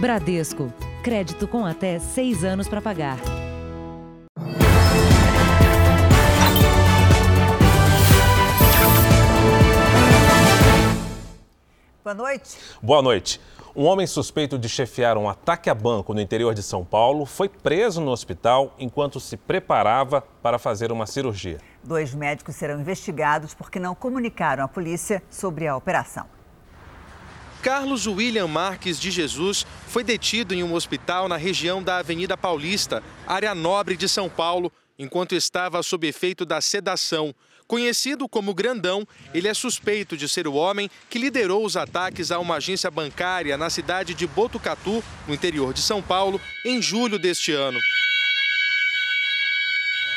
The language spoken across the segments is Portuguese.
Bradesco. Crédito com até seis anos para pagar. Boa noite. Boa noite. Um homem suspeito de chefiar um ataque a banco no interior de São Paulo foi preso no hospital enquanto se preparava para fazer uma cirurgia. Dois médicos serão investigados porque não comunicaram à polícia sobre a operação. Carlos William Marques de Jesus foi detido em um hospital na região da Avenida Paulista, área nobre de São Paulo, enquanto estava sob efeito da sedação. Conhecido como Grandão, ele é suspeito de ser o homem que liderou os ataques a uma agência bancária na cidade de Botucatu, no interior de São Paulo, em julho deste ano.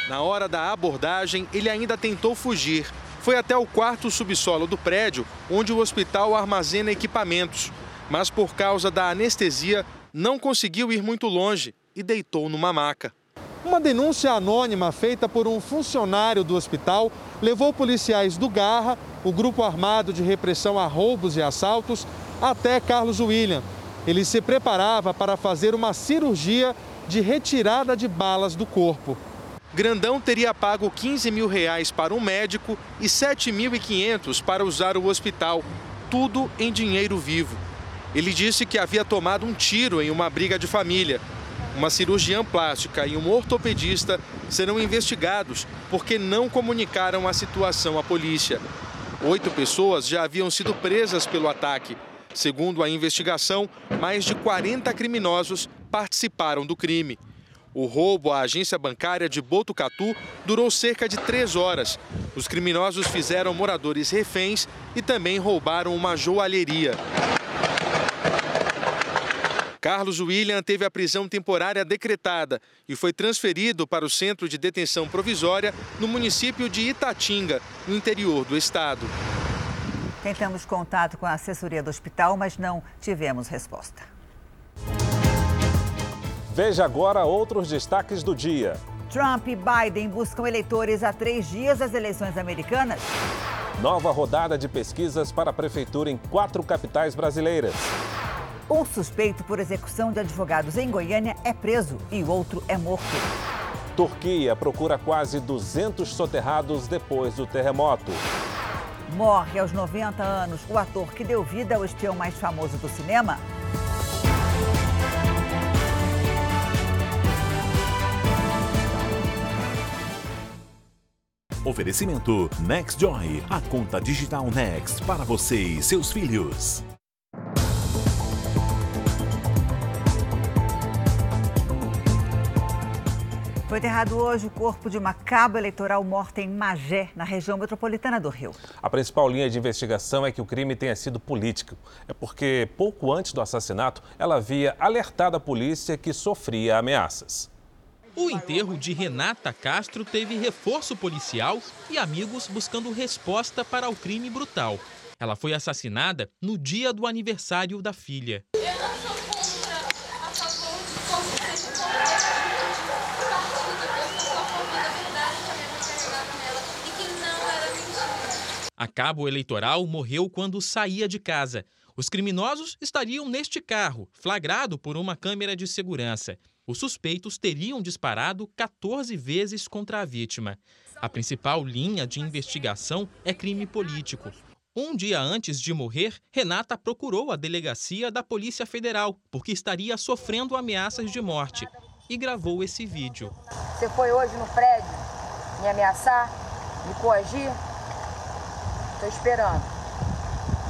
Na hora da abordagem, ele ainda tentou fugir, foi até o quarto subsolo do prédio, onde o hospital armazena equipamentos. Mas por causa da anestesia, não conseguiu ir muito longe e deitou numa maca. Uma denúncia anônima feita por um funcionário do hospital levou policiais do Garra, o grupo armado de repressão a roubos e assaltos, até Carlos William. Ele se preparava para fazer uma cirurgia de retirada de balas do corpo. Grandão teria pago 15 mil reais para um médico e 7.500 para usar o hospital, tudo em dinheiro vivo. Ele disse que havia tomado um tiro em uma briga de família. Uma cirurgiã plástica e um ortopedista serão investigados porque não comunicaram a situação à polícia. Oito pessoas já haviam sido presas pelo ataque. Segundo a investigação, mais de 40 criminosos participaram do crime. O roubo à agência bancária de Botucatu durou cerca de três horas. Os criminosos fizeram moradores reféns e também roubaram uma joalheria. Carlos William teve a prisão temporária decretada e foi transferido para o centro de detenção provisória no município de Itatinga, no interior do estado. Tentamos contato com a assessoria do hospital, mas não tivemos resposta. Veja agora outros destaques do dia. Trump e Biden buscam eleitores a três dias das eleições americanas. Nova rodada de pesquisas para a prefeitura em quatro capitais brasileiras. Um suspeito por execução de advogados em Goiânia é preso e o outro é morto. Turquia procura quase 200 soterrados depois do terremoto. Morre aos 90 anos o ator que deu vida ao espião mais famoso do cinema, Oferecimento NextJoy, a conta digital Next para você e seus filhos. Foi enterrado hoje o corpo de uma cabo eleitoral morta em Magé, na região metropolitana do Rio. A principal linha de investigação é que o crime tenha sido político. É porque, pouco antes do assassinato, ela havia alertado a polícia que sofria ameaças. O enterro de Renata Castro teve reforço policial e amigos buscando resposta para o crime brutal. Ela foi assassinada no dia do aniversário da filha. A cabo eleitoral morreu quando saía de casa. Os criminosos estariam neste carro, flagrado por uma câmera de segurança. Os suspeitos teriam disparado 14 vezes contra a vítima. A principal linha de investigação é crime político. Um dia antes de morrer, Renata procurou a delegacia da Polícia Federal porque estaria sofrendo ameaças de morte e gravou esse vídeo. Você foi hoje no prédio me ameaçar, me coagir? Estou esperando,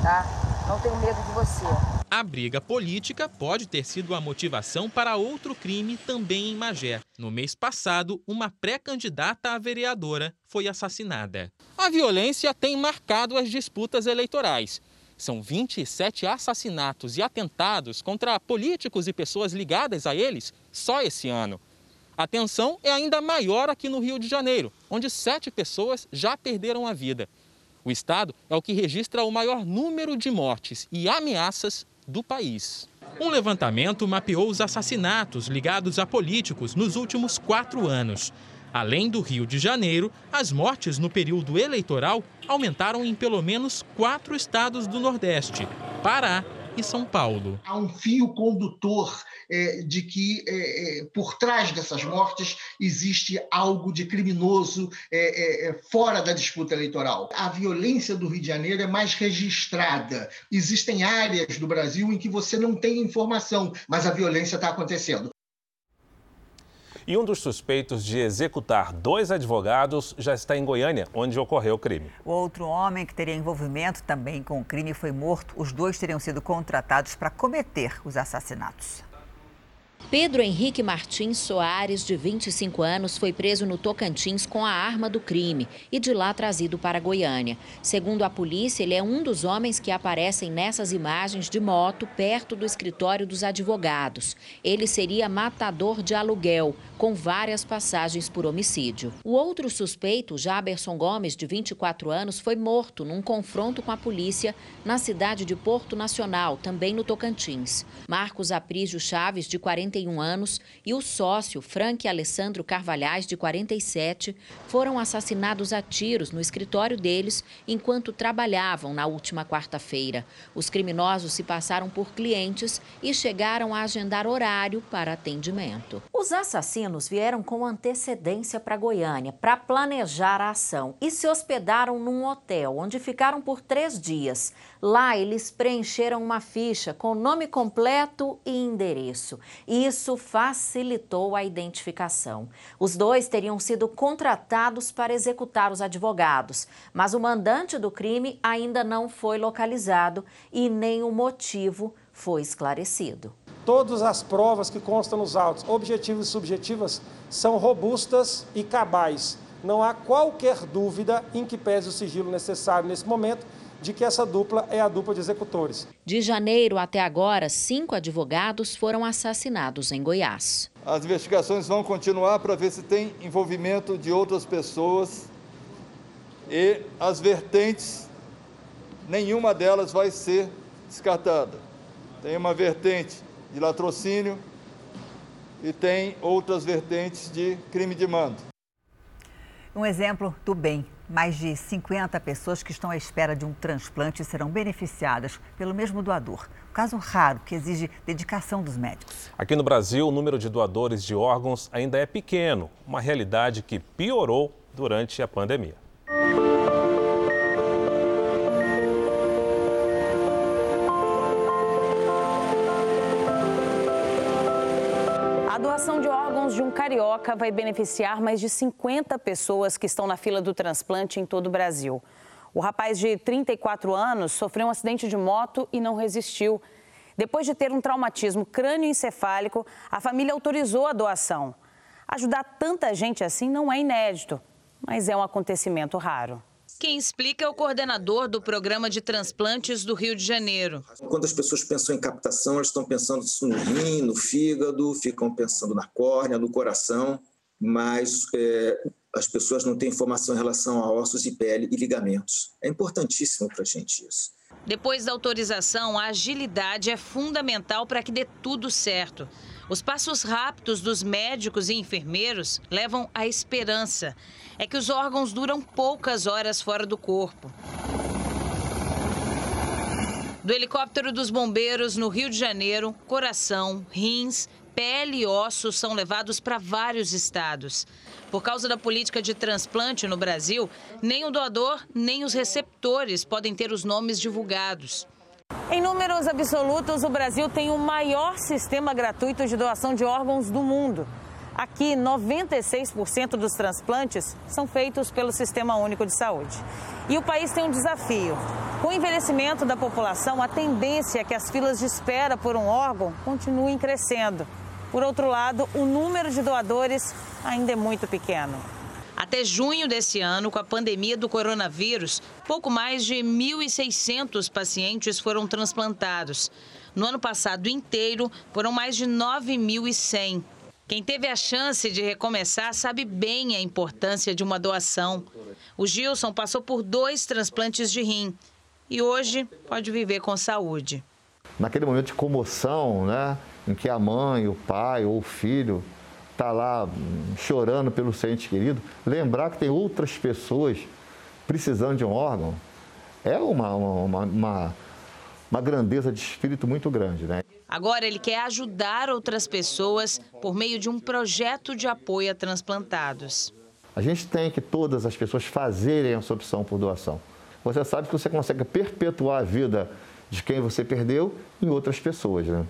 tá? Não tenho medo de você. A briga política pode ter sido a motivação para outro crime também em Magé. No mês passado, uma pré-candidata a vereadora foi assassinada. A violência tem marcado as disputas eleitorais. São 27 assassinatos e atentados contra políticos e pessoas ligadas a eles só esse ano. A tensão é ainda maior aqui no Rio de Janeiro, onde sete pessoas já perderam a vida. O estado é o que registra o maior número de mortes e ameaças do país. Um levantamento mapeou os assassinatos ligados a políticos nos últimos quatro anos. Além do Rio de Janeiro, as mortes no período eleitoral aumentaram em pelo menos quatro estados do Nordeste: Pará, e São Paulo. Há um fio condutor é, de que é, é, por trás dessas mortes existe algo de criminoso é, é, é, fora da disputa eleitoral. A violência do Rio de Janeiro é mais registrada. Existem áreas do Brasil em que você não tem informação, mas a violência está acontecendo. E um dos suspeitos de executar dois advogados já está em Goiânia, onde ocorreu o crime. O outro homem que teria envolvimento também com o crime foi morto. Os dois teriam sido contratados para cometer os assassinatos. Pedro Henrique Martins Soares, de 25 anos, foi preso no Tocantins com a arma do crime e de lá trazido para Goiânia. Segundo a polícia, ele é um dos homens que aparecem nessas imagens de moto perto do escritório dos advogados. Ele seria matador de aluguel, com várias passagens por homicídio. O outro suspeito, Jaberson Gomes, de 24 anos, foi morto num confronto com a polícia na cidade de Porto Nacional, também no Tocantins. Marcos Aprígio Chaves, de 41 41 anos, e o sócio, Frank Alessandro Carvalhais, de 47, foram assassinados a tiros no escritório deles enquanto trabalhavam na última quarta-feira. Os criminosos se passaram por clientes e chegaram a agendar horário para atendimento. Os assassinos vieram com antecedência para Goiânia para planejar a ação e se hospedaram num hotel onde ficaram por três dias. Lá, eles preencheram uma ficha com nome completo e endereço. Isso facilitou a identificação. Os dois teriam sido contratados para executar os advogados, mas o mandante do crime ainda não foi localizado e nem o motivo foi esclarecido. Todas as provas que constam nos autos, objetivas e subjetivas, são robustas e cabais. Não há qualquer dúvida em que pese o sigilo necessário nesse momento de que essa dupla é a dupla de executores. De janeiro até agora, cinco advogados foram assassinados em Goiás. As investigações vão continuar para ver se tem envolvimento de outras pessoas e as vertentes, nenhuma delas vai ser descartada. Tem uma vertente de latrocínio e tem outras vertentes de crime de mando. Um exemplo do bem. Mais de 50 pessoas que estão à espera de um transplante serão beneficiadas pelo mesmo doador. Um caso raro que exige dedicação dos médicos. Aqui no Brasil, o número de doadores de órgãos ainda é pequeno, uma realidade que piorou durante a pandemia. Carioca vai beneficiar mais de 50 pessoas que estão na fila do transplante em todo o Brasil. O rapaz de 34 anos sofreu um acidente de moto e não resistiu. Depois de ter um traumatismo crânioencefálico, a família autorizou a doação. Ajudar tanta gente assim não é inédito, mas é um acontecimento raro. Quem explica é o coordenador do programa de transplantes do Rio de Janeiro. Quando as pessoas pensam em captação, elas estão pensando no rim, no fígado, ficam pensando na córnea, no coração, mas é, as pessoas não têm informação em relação a ossos e pele e ligamentos. É importantíssimo para a gente isso. Depois da autorização, a agilidade é fundamental para que dê tudo certo. Os passos rápidos dos médicos e enfermeiros levam à esperança. É que os órgãos duram poucas horas fora do corpo. Do helicóptero dos bombeiros no Rio de Janeiro, coração, rins, pele e ossos são levados para vários estados. Por causa da política de transplante no Brasil, nem o doador nem os receptores podem ter os nomes divulgados. Em números absolutos, o Brasil tem o maior sistema gratuito de doação de órgãos do mundo. Aqui, 96% dos transplantes são feitos pelo Sistema Único de Saúde. E o país tem um desafio. Com o envelhecimento da população, a tendência é que as filas de espera por um órgão continuem crescendo. Por outro lado, o número de doadores ainda é muito pequeno. Até junho desse ano, com a pandemia do coronavírus, pouco mais de 1.600 pacientes foram transplantados. No ano passado inteiro, foram mais de 9.100. Quem teve a chance de recomeçar sabe bem a importância de uma doação. O Gilson passou por dois transplantes de rim e hoje pode viver com saúde. Naquele momento de comoção, né, em que a mãe, o pai ou o filho está lá chorando pelo seu ente querido, lembrar que tem outras pessoas precisando de um órgão é uma, uma, uma, uma grandeza de espírito muito grande, né? Agora ele quer ajudar outras pessoas por meio de um projeto de apoio a transplantados. A gente tem que todas as pessoas fazerem essa opção por doação. Você sabe que você consegue perpetuar a vida de quem você perdeu em outras pessoas, né?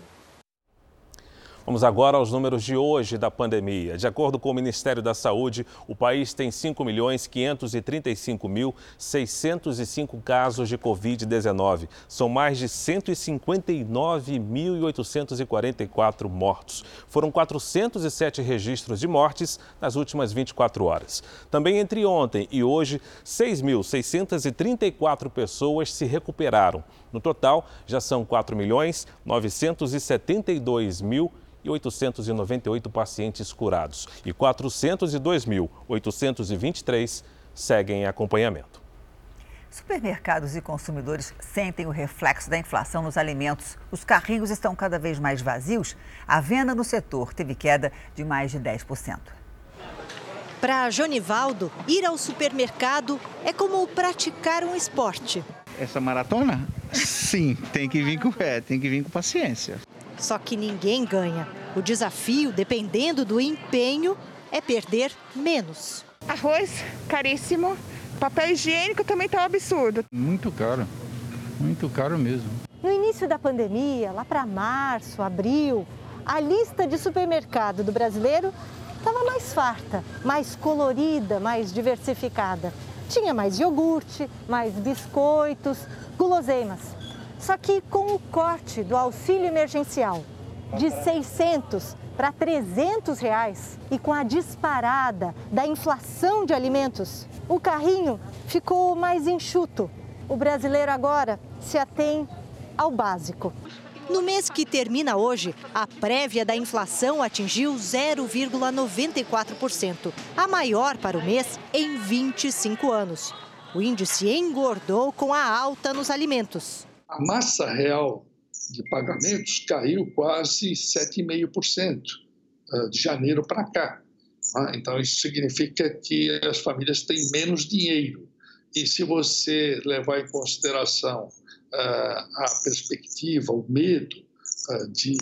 Vamos agora aos números de hoje da pandemia. De acordo com o Ministério da Saúde, o país tem 5.535.605 casos de Covid-19. São mais de 159.844 mortos. Foram 407 registros de mortes nas últimas 24 horas. Também entre ontem e hoje, 6.634 pessoas se recuperaram. No total, já são 4 milhões 972 mil e 898 pacientes curados e 402.823 seguem em acompanhamento. Supermercados e consumidores sentem o reflexo da inflação nos alimentos. Os carrinhos estão cada vez mais vazios. A venda no setor teve queda de mais de 10%. Para Jonivaldo, ir ao supermercado é como praticar um esporte. Essa maratona? Sim, tem que vir com fé, tem que vir com paciência. Só que ninguém ganha. O desafio, dependendo do empenho, é perder menos. Arroz caríssimo, papel higiênico também está um absurdo. Muito caro, muito caro mesmo. No início da pandemia, lá para março, abril, a lista de supermercado do brasileiro estava mais farta, mais colorida, mais diversificada. Tinha mais iogurte, mais biscoitos, guloseimas. Só que com o corte do auxílio emergencial de 600 para 300 reais e com a disparada da inflação de alimentos, o carrinho ficou mais enxuto. O brasileiro agora se atém ao básico. No mês que termina hoje, a prévia da inflação atingiu 0,94%, a maior para o mês em 25 anos. O índice engordou com a alta nos alimentos a massa real de pagamentos caiu quase 7,5% ah, de janeiro para cá. Ah, então, isso significa que as famílias têm menos dinheiro. E se você levar em consideração ah, a perspectiva, o medo de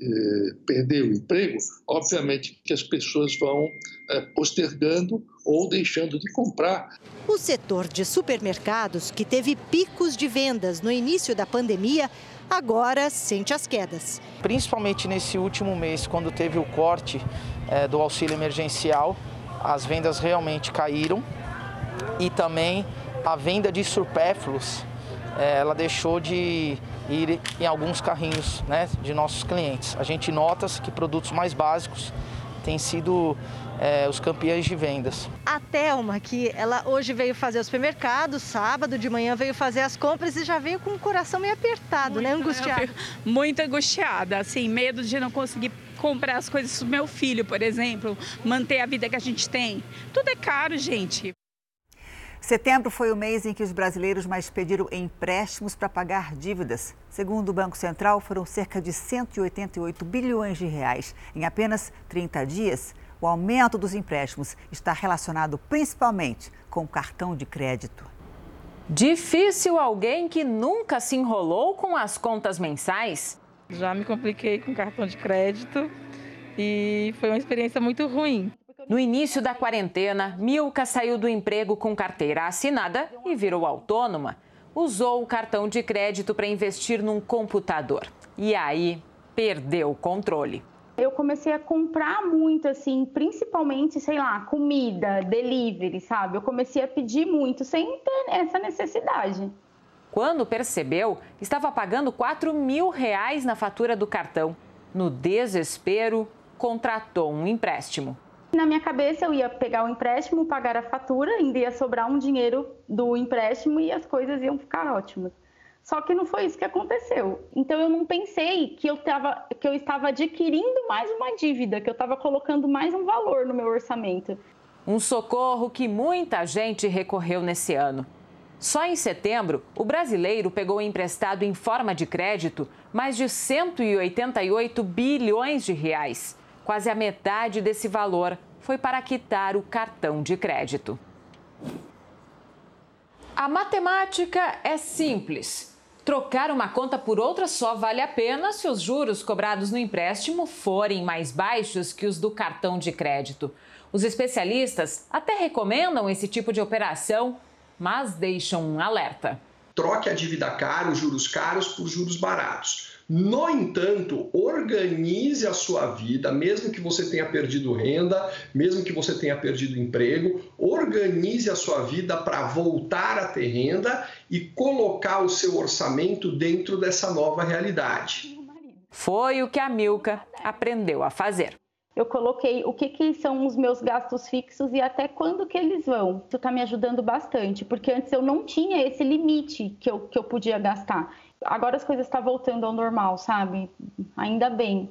eh, perder o emprego, obviamente que as pessoas vão eh, postergando ou deixando de comprar. O setor de supermercados, que teve picos de vendas no início da pandemia, agora sente as quedas. Principalmente nesse último mês, quando teve o corte é, do auxílio emergencial, as vendas realmente caíram e também a venda de supérfluos, é, ela deixou de ir em alguns carrinhos né, de nossos clientes. A gente nota que produtos mais básicos têm sido é, os campeões de vendas. A Thelma, que ela hoje veio fazer o supermercado, sábado de manhã veio fazer as compras e já veio com o coração meio apertado, né, muito, né? Angustiada. Muito angustiada, assim, medo de não conseguir comprar as coisas do meu filho, por exemplo, manter a vida que a gente tem. Tudo é caro, gente. Setembro foi o mês em que os brasileiros mais pediram empréstimos para pagar dívidas. Segundo o Banco Central, foram cerca de 188 bilhões de reais. Em apenas 30 dias, o aumento dos empréstimos está relacionado principalmente com o cartão de crédito. Difícil alguém que nunca se enrolou com as contas mensais? Já me compliquei com cartão de crédito e foi uma experiência muito ruim. No início da quarentena, Milka saiu do emprego com carteira assinada e virou autônoma. Usou o cartão de crédito para investir num computador. E aí, perdeu o controle. Eu comecei a comprar muito, assim, principalmente, sei lá, comida, delivery, sabe? Eu comecei a pedir muito sem ter essa necessidade. Quando percebeu, estava pagando 4 mil reais na fatura do cartão. No desespero, contratou um empréstimo. Na minha cabeça, eu ia pegar o empréstimo, pagar a fatura, ainda ia sobrar um dinheiro do empréstimo e as coisas iam ficar ótimas. Só que não foi isso que aconteceu. Então eu não pensei que eu, tava, que eu estava adquirindo mais uma dívida, que eu estava colocando mais um valor no meu orçamento. Um socorro que muita gente recorreu nesse ano. Só em setembro, o brasileiro pegou emprestado em forma de crédito mais de 188 bilhões de reais. Quase a metade desse valor foi para quitar o cartão de crédito. A matemática é simples. Trocar uma conta por outra só vale a pena se os juros cobrados no empréstimo forem mais baixos que os do cartão de crédito. Os especialistas até recomendam esse tipo de operação, mas deixam um alerta. Troque a dívida cara, os juros caros, por juros baratos. No entanto, organize a sua vida, mesmo que você tenha perdido renda, mesmo que você tenha perdido emprego, organize a sua vida para voltar a ter renda e colocar o seu orçamento dentro dessa nova realidade. Foi o que a Milka aprendeu a fazer. Eu coloquei o que, que são os meus gastos fixos e até quando que eles vão. Isso está me ajudando bastante, porque antes eu não tinha esse limite que eu, que eu podia gastar agora as coisas estão tá voltando ao normal, sabe? Ainda bem.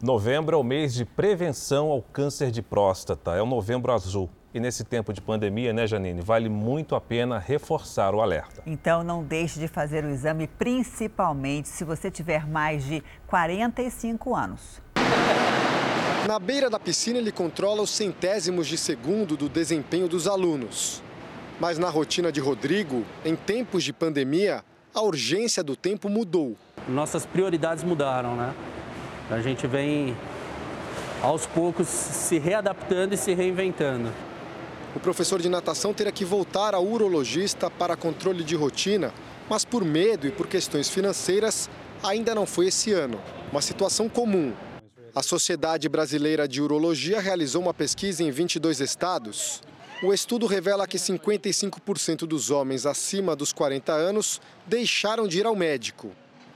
Novembro é o mês de prevenção ao câncer de próstata, é o novembro azul. E nesse tempo de pandemia, né, Janine, vale muito a pena reforçar o alerta. Então não deixe de fazer o exame, principalmente se você tiver mais de 45 anos. Na beira da piscina, ele controla os centésimos de segundo do desempenho dos alunos. Mas na rotina de Rodrigo, em tempos de pandemia, a urgência do tempo mudou. Nossas prioridades mudaram, né? A gente vem aos poucos se readaptando e se reinventando. O professor de natação terá que voltar ao urologista para controle de rotina, mas por medo e por questões financeiras, ainda não foi esse ano. Uma situação comum. A Sociedade Brasileira de Urologia realizou uma pesquisa em 22 estados o estudo revela que 55% dos homens acima dos 40 anos deixaram de ir ao médico.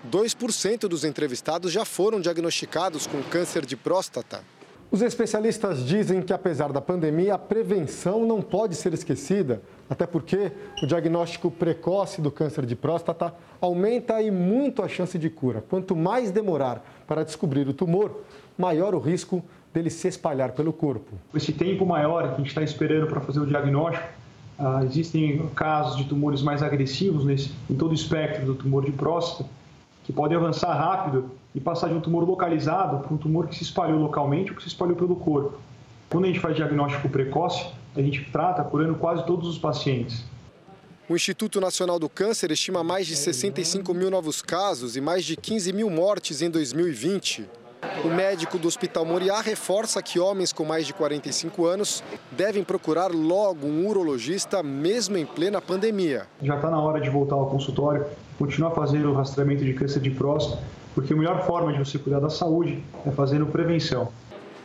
2% dos entrevistados já foram diagnosticados com câncer de próstata. Os especialistas dizem que, apesar da pandemia, a prevenção não pode ser esquecida, até porque o diagnóstico precoce do câncer de próstata aumenta e muito a chance de cura. Quanto mais demorar para descobrir o tumor, maior o risco dele se espalhar pelo corpo. Esse tempo maior que a gente está esperando para fazer o diagnóstico, uh, existem casos de tumores mais agressivos nesse, em todo o espectro do tumor de próstata, que podem avançar rápido e passar de um tumor localizado para um tumor que se espalhou localmente ou que se espalhou pelo corpo. Quando a gente faz diagnóstico precoce, a gente trata curando quase todos os pacientes. O Instituto Nacional do Câncer estima mais de 65 mil novos casos e mais de 15 mil mortes em 2020. O médico do Hospital Moriá reforça que homens com mais de 45 anos devem procurar logo um urologista, mesmo em plena pandemia. Já está na hora de voltar ao consultório, continuar fazendo o rastreamento de câncer de próstata, porque a melhor forma de você cuidar da saúde é fazendo prevenção.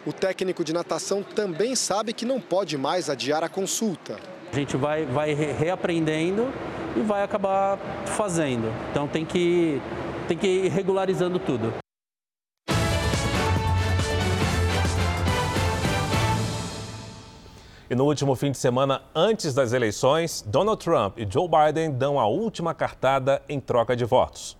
O técnico de natação também sabe que não pode mais adiar a consulta. A gente vai, vai reaprendendo e vai acabar fazendo. Então tem que, tem que ir regularizando tudo. E no último fim de semana, antes das eleições, Donald Trump e Joe Biden dão a última cartada em troca de votos.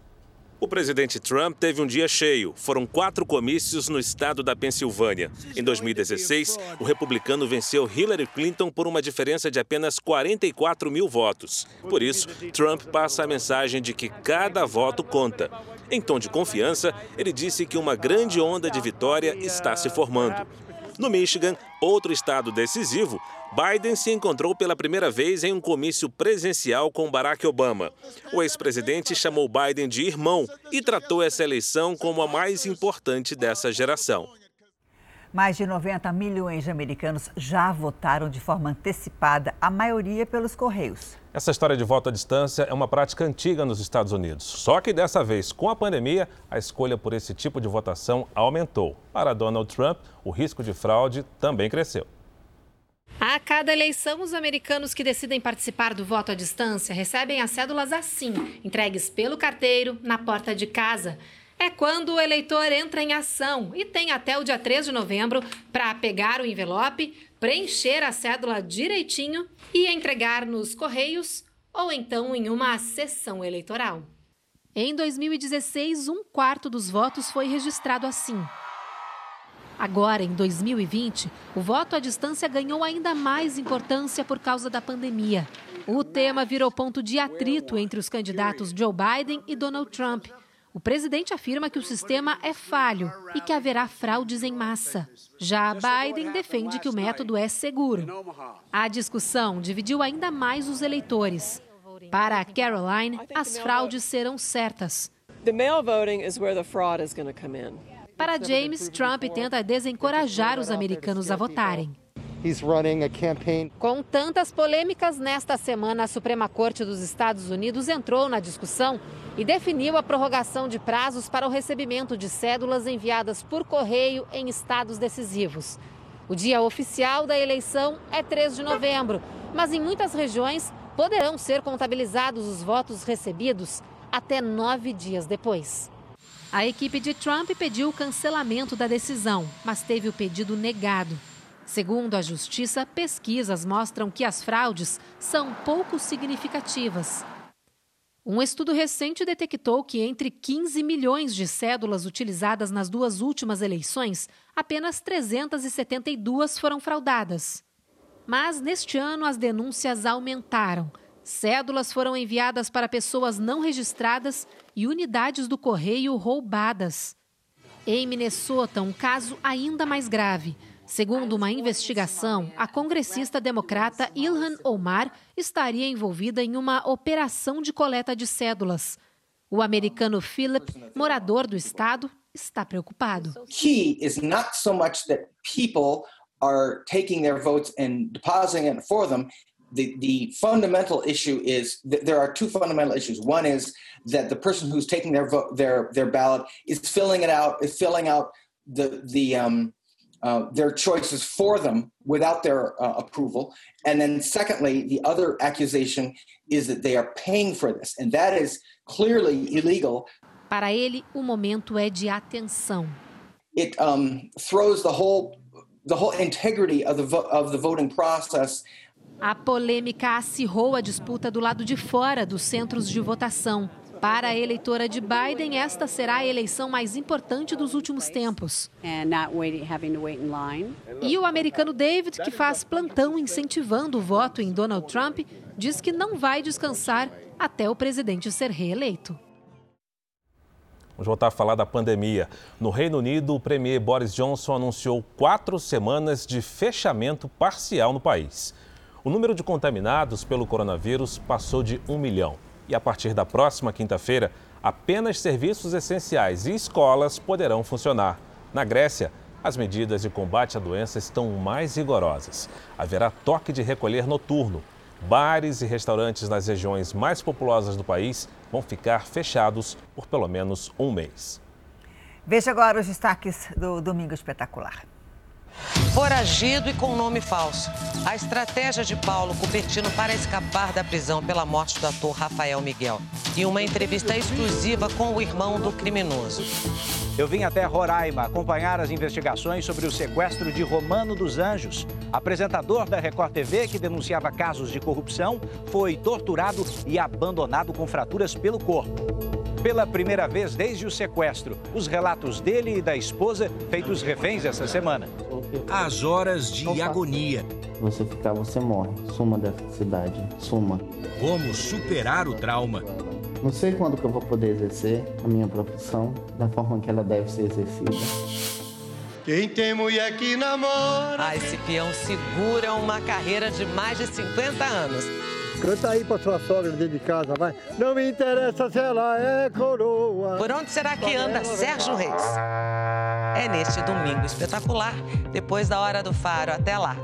O presidente Trump teve um dia cheio. Foram quatro comícios no estado da Pensilvânia. Em 2016, o republicano venceu Hillary Clinton por uma diferença de apenas 44 mil votos. Por isso, Trump passa a mensagem de que cada voto conta. Em tom de confiança, ele disse que uma grande onda de vitória está se formando. No Michigan, outro estado decisivo, Biden se encontrou pela primeira vez em um comício presencial com Barack Obama. O ex-presidente chamou Biden de irmão e tratou essa eleição como a mais importante dessa geração. Mais de 90 milhões de americanos já votaram de forma antecipada, a maioria pelos Correios. Essa história de voto à distância é uma prática antiga nos Estados Unidos. Só que dessa vez, com a pandemia, a escolha por esse tipo de votação aumentou. Para Donald Trump, o risco de fraude também cresceu. A cada eleição, os americanos que decidem participar do voto à distância recebem as cédulas assim, entregues pelo carteiro na porta de casa é quando o eleitor entra em ação e tem até o dia 3 de novembro para pegar o envelope, preencher a cédula direitinho e entregar nos correios ou então em uma sessão eleitoral. Em 2016, um quarto dos votos foi registrado assim. Agora, em 2020, o voto à distância ganhou ainda mais importância por causa da pandemia. O tema virou ponto de atrito entre os candidatos Joe Biden e Donald Trump. O presidente afirma que o sistema é falho e que haverá fraudes em massa. Já Biden defende que o método é seguro. A discussão dividiu ainda mais os eleitores. Para a Caroline, as fraudes serão certas. Para James, Trump tenta desencorajar os americanos a votarem. Com tantas polêmicas, nesta semana a Suprema Corte dos Estados Unidos entrou na discussão e definiu a prorrogação de prazos para o recebimento de cédulas enviadas por correio em estados decisivos. O dia oficial da eleição é 3 de novembro, mas em muitas regiões poderão ser contabilizados os votos recebidos até nove dias depois. A equipe de Trump pediu o cancelamento da decisão, mas teve o pedido negado. Segundo a Justiça, pesquisas mostram que as fraudes são pouco significativas. Um estudo recente detectou que entre 15 milhões de cédulas utilizadas nas duas últimas eleições, apenas 372 foram fraudadas. Mas neste ano as denúncias aumentaram. Cédulas foram enviadas para pessoas não registradas e unidades do correio roubadas. Em Minnesota, um caso ainda mais grave. Segundo uma investigação, a congressista democrata Ilhan Omar estaria envolvida em uma operação de coleta de cédulas. O americano Philip, morador do estado, está preocupado. Key is not so much that people are taking their votes and depositing it for them. The, the fundamental issue is there are two fundamental issues. One is that the person who's taking their vote, their their ballot is filling it out, is filling out the the um, uh, their choices for them without their uh, approval. And then, secondly, the other accusation is that they are paying for this, and that is clearly illegal. Para ele, o momento é de atenção. It um, throws the whole the whole integrity of the of the voting process. A polêmica acirrou a disputa do lado de fora dos centros de votação. Para a eleitora de Biden, esta será a eleição mais importante dos últimos tempos. E o americano David, que faz plantão incentivando o voto em Donald Trump, diz que não vai descansar até o presidente ser reeleito. Vamos voltar a falar da pandemia. No Reino Unido, o premier Boris Johnson anunciou quatro semanas de fechamento parcial no país. O número de contaminados pelo coronavírus passou de um milhão e a partir da próxima quinta-feira, apenas serviços essenciais e escolas poderão funcionar. Na Grécia, as medidas de combate à doença estão mais rigorosas. Haverá toque de recolher noturno. Bares e restaurantes nas regiões mais populosas do país vão ficar fechados por pelo menos um mês. Veja agora os destaques do Domingo Espetacular. Foragido e com nome falso. A estratégia de Paulo Cupertino para escapar da prisão pela morte do ator Rafael Miguel. E uma entrevista exclusiva com o irmão do criminoso. Eu vim até Roraima acompanhar as investigações sobre o sequestro de Romano dos Anjos. Apresentador da Record TV que denunciava casos de corrupção, foi torturado e abandonado com fraturas pelo corpo. Pela primeira vez desde o sequestro, os relatos dele e da esposa feitos reféns essa semana. As horas de agonia. Você ficar, você morre. Suma dessa cidade. Suma. Como superar o trauma. Não sei quando que eu vou poder exercer a minha profissão da forma que ela deve ser exercida. Quem tem mulher que namora. Ah, esse peão segura uma carreira de mais de 50 anos. Canta aí pra sua sogra dentro de casa, vai. Não me interessa se ela é coroa. Por onde será que anda Sérgio Reis? É neste domingo espetacular, depois da hora do faro. Até lá.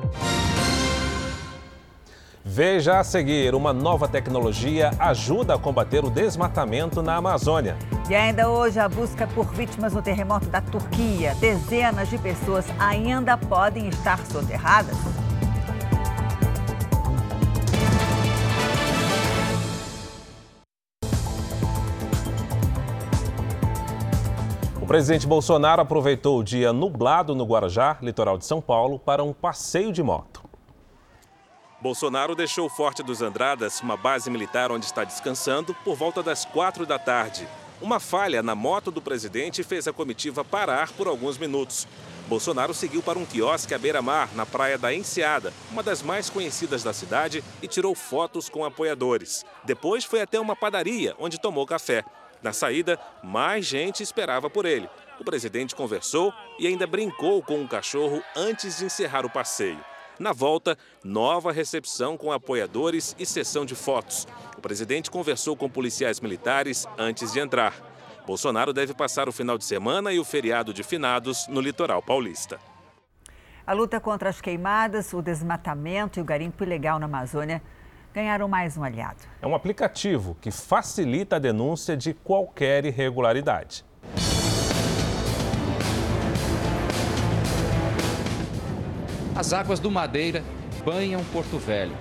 Veja a seguir: uma nova tecnologia ajuda a combater o desmatamento na Amazônia. E ainda hoje, a busca por vítimas no terremoto da Turquia. Dezenas de pessoas ainda podem estar soterradas. Presidente Bolsonaro aproveitou o dia nublado no Guarajá, litoral de São Paulo, para um passeio de moto. Bolsonaro deixou o Forte dos Andradas, uma base militar onde está descansando, por volta das quatro da tarde. Uma falha na moto do presidente fez a comitiva parar por alguns minutos. Bolsonaro seguiu para um quiosque à beira-mar, na praia da Enseada, uma das mais conhecidas da cidade, e tirou fotos com apoiadores. Depois foi até uma padaria, onde tomou café. Na saída, mais gente esperava por ele. O presidente conversou e ainda brincou com um cachorro antes de encerrar o passeio. Na volta, nova recepção com apoiadores e sessão de fotos. O presidente conversou com policiais militares antes de entrar. Bolsonaro deve passar o final de semana e o feriado de finados no litoral paulista. A luta contra as queimadas, o desmatamento e o garimpo ilegal na Amazônia ganharam mais um aliado. É um aplicativo que facilita a denúncia de qualquer irregularidade. As águas do Madeira banham Porto Velho.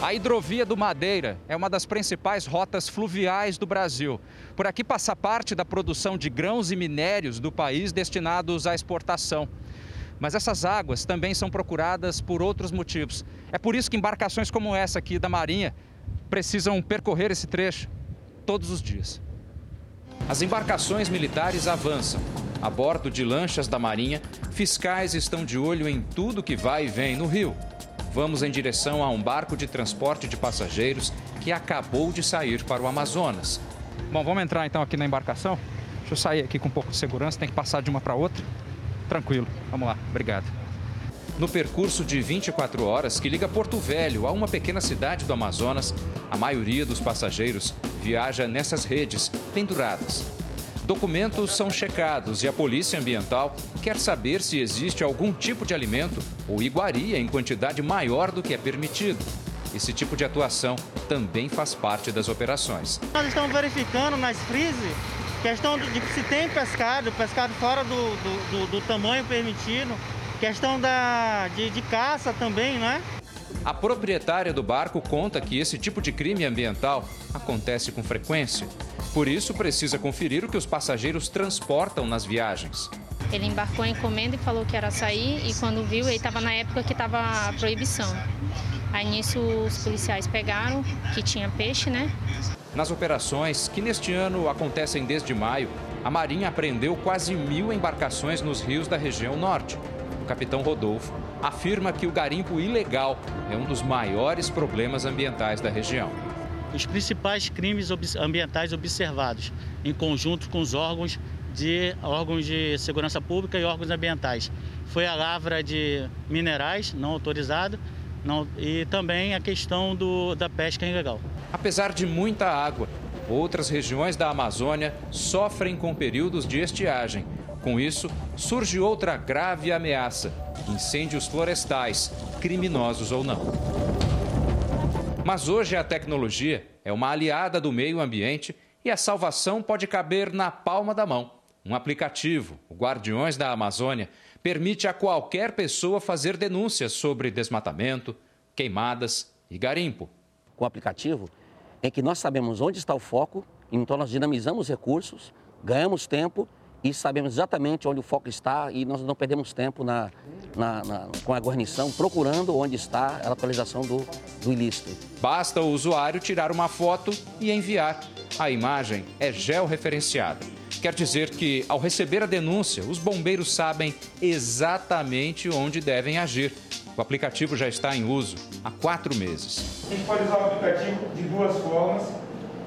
A hidrovia do Madeira é uma das principais rotas fluviais do Brasil. Por aqui passa parte da produção de grãos e minérios do país destinados à exportação. Mas essas águas também são procuradas por outros motivos. É por isso que embarcações como essa aqui da Marinha precisam percorrer esse trecho todos os dias. As embarcações militares avançam. A bordo de lanchas da Marinha, fiscais estão de olho em tudo que vai e vem no rio. Vamos em direção a um barco de transporte de passageiros que acabou de sair para o Amazonas. Bom, vamos entrar então aqui na embarcação. Deixa eu sair aqui com um pouco de segurança, tem que passar de uma para outra. Tranquilo, vamos lá, obrigado. No percurso de 24 horas que liga Porto Velho a uma pequena cidade do Amazonas, a maioria dos passageiros viaja nessas redes penduradas. Documentos são checados e a Polícia Ambiental quer saber se existe algum tipo de alimento ou iguaria em quantidade maior do que é permitido. Esse tipo de atuação também faz parte das operações. Nós estamos verificando nas freezes questão de se tem pescado, pescado fora do, do, do, do tamanho permitido, questão da, de, de caça também, não é? A proprietária do barco conta que esse tipo de crime ambiental acontece com frequência. Por isso, precisa conferir o que os passageiros transportam nas viagens. Ele embarcou a encomenda e falou que era sair, e quando viu, ele estava na época que estava a proibição. Aí nisso os policiais pegaram, que tinha peixe, né? Nas operações, que neste ano acontecem desde maio, a Marinha apreendeu quase mil embarcações nos rios da região norte. O capitão Rodolfo afirma que o garimpo ilegal é um dos maiores problemas ambientais da região. Os principais crimes ambientais observados, em conjunto com os órgãos de órgãos de segurança pública e órgãos ambientais, foi a lavra de minerais não autorizada não, e também a questão do, da pesca ilegal. Apesar de muita água, outras regiões da Amazônia sofrem com períodos de estiagem com isso, surge outra grave ameaça: incêndios florestais, criminosos ou não. Mas hoje a tecnologia é uma aliada do meio ambiente e a salvação pode caber na palma da mão. Um aplicativo, o Guardiões da Amazônia, permite a qualquer pessoa fazer denúncias sobre desmatamento, queimadas e garimpo. Com o aplicativo é que nós sabemos onde está o foco, então nós dinamizamos recursos, ganhamos tempo e sabemos exatamente onde o foco está e nós não perdemos tempo na, na, na, com a guarnição procurando onde está a localização do, do ilícito. Basta o usuário tirar uma foto e enviar. A imagem é georreferenciada. Quer dizer que, ao receber a denúncia, os bombeiros sabem exatamente onde devem agir. O aplicativo já está em uso há quatro meses. A gente pode usar o aplicativo de duas formas,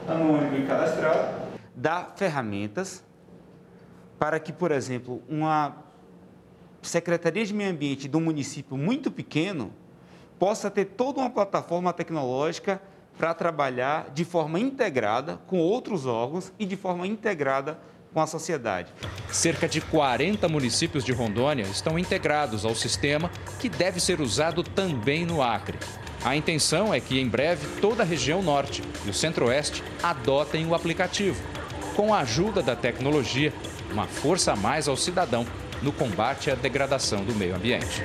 anônimo e cadastrado. Dá ferramentas para que, por exemplo, uma Secretaria de Meio Ambiente de um município muito pequeno possa ter toda uma plataforma tecnológica para trabalhar de forma integrada com outros órgãos e de forma integrada com a sociedade. Cerca de 40 municípios de Rondônia estão integrados ao sistema que deve ser usado também no Acre. A intenção é que em breve toda a região norte e o centro-oeste adotem o aplicativo. Com a ajuda da tecnologia, uma força a mais ao cidadão no combate à degradação do meio ambiente.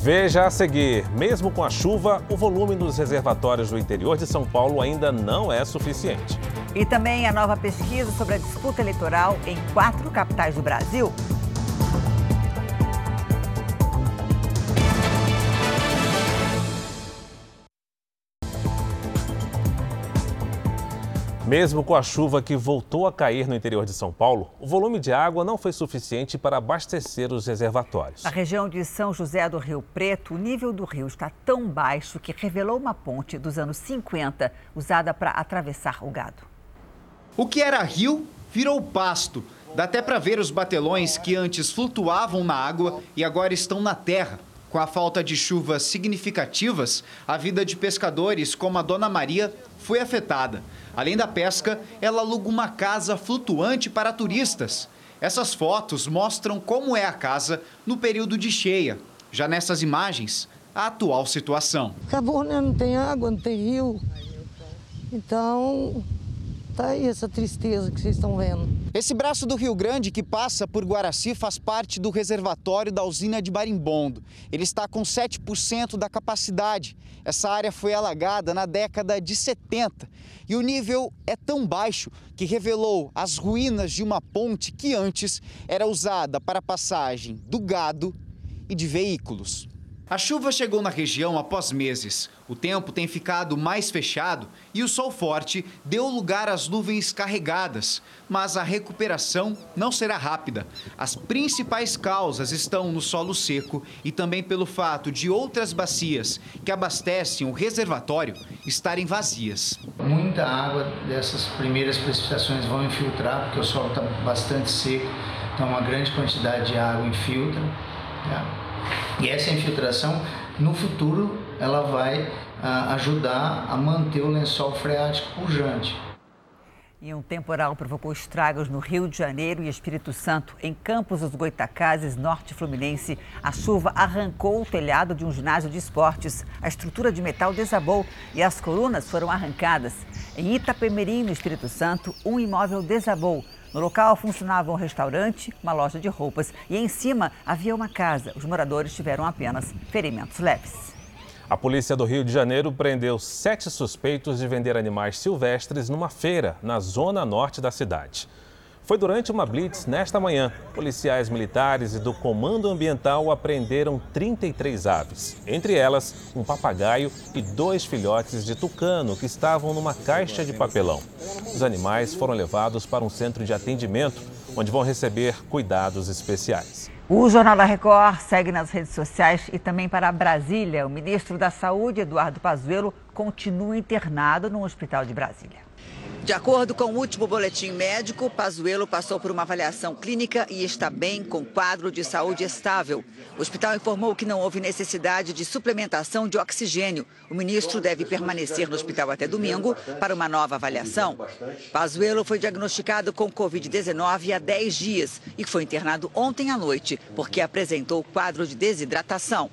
Veja a seguir: mesmo com a chuva, o volume dos reservatórios do interior de São Paulo ainda não é suficiente. E também a nova pesquisa sobre a disputa eleitoral em quatro capitais do Brasil Mesmo com a chuva que voltou a cair no interior de São Paulo, o volume de água não foi suficiente para abastecer os reservatórios. Na região de São José do Rio Preto, o nível do rio está tão baixo que revelou uma ponte dos anos 50 usada para atravessar o gado. O que era rio virou pasto. Dá até para ver os batelões que antes flutuavam na água e agora estão na terra. Com a falta de chuvas significativas, a vida de pescadores como a Dona Maria foi afetada. Além da pesca, ela aluga uma casa flutuante para turistas. Essas fotos mostram como é a casa no período de cheia. Já nessas imagens, a atual situação. Acabou, né? Não tem água, não tem rio. Então, tá aí essa tristeza que vocês estão vendo. Esse braço do Rio Grande que passa por Guaraci faz parte do reservatório da usina de Barimbondo. Ele está com 7% da capacidade. Essa área foi alagada na década de 70 e o nível é tão baixo que revelou as ruínas de uma ponte que antes era usada para passagem do gado e de veículos. A chuva chegou na região após meses. O tempo tem ficado mais fechado e o sol forte deu lugar às nuvens carregadas. Mas a recuperação não será rápida. As principais causas estão no solo seco e também pelo fato de outras bacias que abastecem o reservatório estarem vazias. Muita água dessas primeiras precipitações vão infiltrar, porque o solo está bastante seco, então uma grande quantidade de água infiltra. Tá? E essa infiltração, no futuro, ela vai ah, ajudar a manter o lençol freático pujante. E um temporal provocou estragos no Rio de Janeiro e Espírito Santo. Em Campos dos Goitacazes, norte fluminense, a chuva arrancou o telhado de um ginásio de esportes. A estrutura de metal desabou e as colunas foram arrancadas. Em Itapemirim, no Espírito Santo, um imóvel desabou. No local funcionava um restaurante, uma loja de roupas e em cima havia uma casa. Os moradores tiveram apenas ferimentos leves. A polícia do Rio de Janeiro prendeu sete suspeitos de vender animais silvestres numa feira na zona norte da cidade. Foi durante uma blitz nesta manhã. Policiais militares e do Comando Ambiental apreenderam 33 aves, entre elas um papagaio e dois filhotes de tucano que estavam numa caixa de papelão. Os animais foram levados para um centro de atendimento, onde vão receber cuidados especiais. O Jornal da Record segue nas redes sociais e também para Brasília. O ministro da Saúde, Eduardo Pazuello, continua internado no Hospital de Brasília. De acordo com o último boletim médico, Pazuello passou por uma avaliação clínica e está bem com quadro de saúde estável. O hospital informou que não houve necessidade de suplementação de oxigênio. O ministro deve permanecer no hospital até domingo para uma nova avaliação. Pazuello foi diagnosticado com Covid-19 há 10 dias e foi internado ontem à noite porque apresentou quadro de desidratação.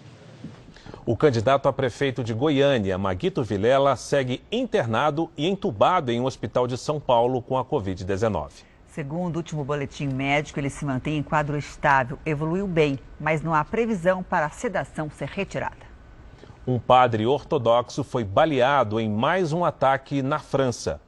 O candidato a prefeito de Goiânia, Maguito Vilela, segue internado e entubado em um hospital de São Paulo com a Covid-19. Segundo o último boletim médico, ele se mantém em quadro estável, evoluiu bem, mas não há previsão para a sedação ser retirada. Um padre ortodoxo foi baleado em mais um ataque na França.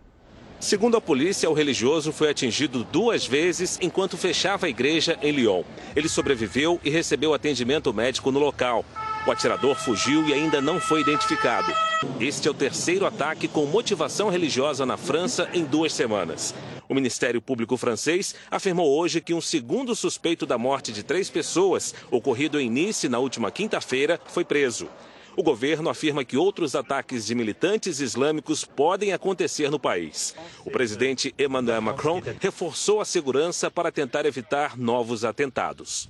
Segundo a polícia, o religioso foi atingido duas vezes enquanto fechava a igreja em Lyon. Ele sobreviveu e recebeu atendimento médico no local. O atirador fugiu e ainda não foi identificado. Este é o terceiro ataque com motivação religiosa na França em duas semanas. O Ministério Público francês afirmou hoje que um segundo suspeito da morte de três pessoas, ocorrido em Nice na última quinta-feira, foi preso. O governo afirma que outros ataques de militantes islâmicos podem acontecer no país. O presidente Emmanuel Macron reforçou a segurança para tentar evitar novos atentados.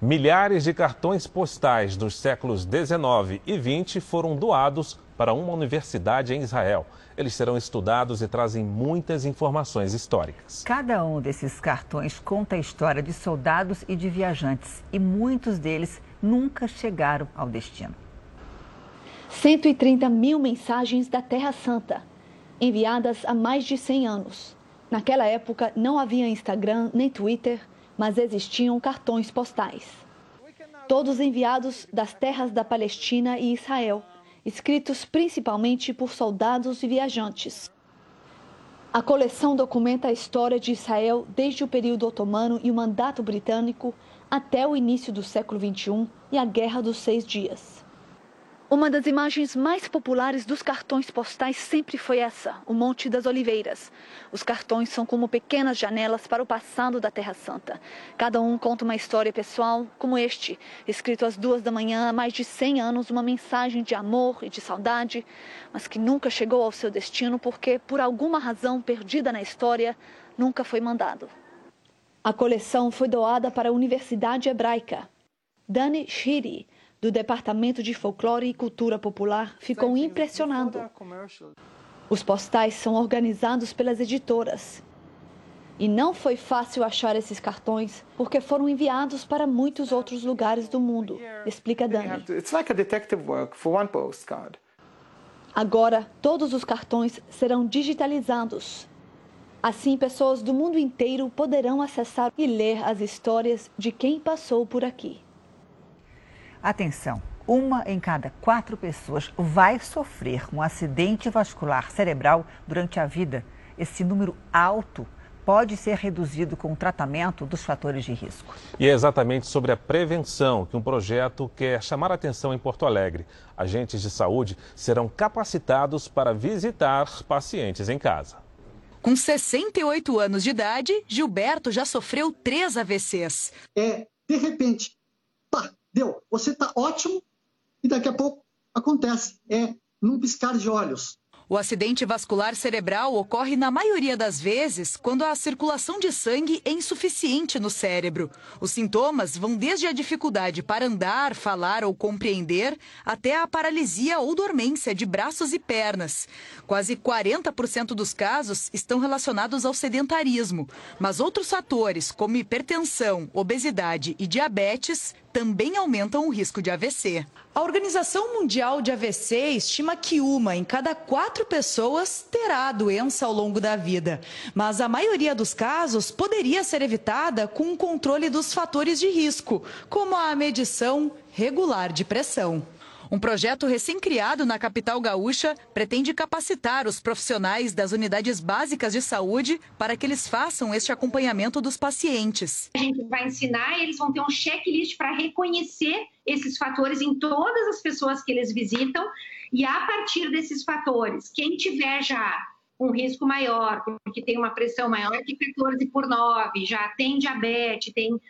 Milhares de cartões postais dos séculos 19 e 20 foram doados para uma universidade em Israel. Eles serão estudados e trazem muitas informações históricas. Cada um desses cartões conta a história de soldados e de viajantes, e muitos deles nunca chegaram ao destino. 130 mil mensagens da Terra Santa, enviadas há mais de 100 anos. Naquela época não havia Instagram nem Twitter mas existiam cartões postais. Todos enviados das terras da Palestina e Israel, escritos principalmente por soldados e viajantes. A coleção documenta a história de Israel desde o período otomano e o mandato britânico até o início do século XXI e a Guerra dos Seis Dias. Uma das imagens mais populares dos cartões postais sempre foi essa, o Monte das Oliveiras. Os cartões são como pequenas janelas para o passado da Terra Santa. Cada um conta uma história pessoal, como este, escrito às duas da manhã há mais de 100 anos, uma mensagem de amor e de saudade, mas que nunca chegou ao seu destino porque, por alguma razão perdida na história, nunca foi mandado. A coleção foi doada para a Universidade Hebraica. Dani Shiri, do Departamento de Folclore e Cultura Popular, ficou impressionado. Os postais são organizados pelas editoras. E não foi fácil achar esses cartões, porque foram enviados para muitos outros lugares do mundo, explica Dani. Agora, todos os cartões serão digitalizados. Assim, pessoas do mundo inteiro poderão acessar e ler as histórias de quem passou por aqui. Atenção! Uma em cada quatro pessoas vai sofrer um acidente vascular cerebral durante a vida. Esse número alto pode ser reduzido com o tratamento dos fatores de risco. E é exatamente sobre a prevenção que um projeto quer chamar a atenção em Porto Alegre. Agentes de saúde serão capacitados para visitar pacientes em casa. Com 68 anos de idade, Gilberto já sofreu três AVCs. É, de repente, deu, você está ótimo e daqui a pouco acontece. É num piscar de olhos. O acidente vascular cerebral ocorre na maioria das vezes quando a circulação de sangue é insuficiente no cérebro. Os sintomas vão desde a dificuldade para andar, falar ou compreender, até a paralisia ou dormência de braços e pernas. Quase 40% dos casos estão relacionados ao sedentarismo, mas outros fatores, como hipertensão, obesidade e diabetes, também aumentam o risco de AVC. A Organização Mundial de AVC estima que uma em cada quatro pessoas terá a doença ao longo da vida. Mas a maioria dos casos poderia ser evitada com o controle dos fatores de risco, como a medição regular de pressão. Um projeto recém-criado na capital gaúcha pretende capacitar os profissionais das unidades básicas de saúde para que eles façam este acompanhamento dos pacientes. A gente vai ensinar, eles vão ter um checklist para reconhecer esses fatores em todas as pessoas que eles visitam e a partir desses fatores, quem tiver já um risco maior, porque tem uma pressão maior que 14 por 9, já tem diabetes, tem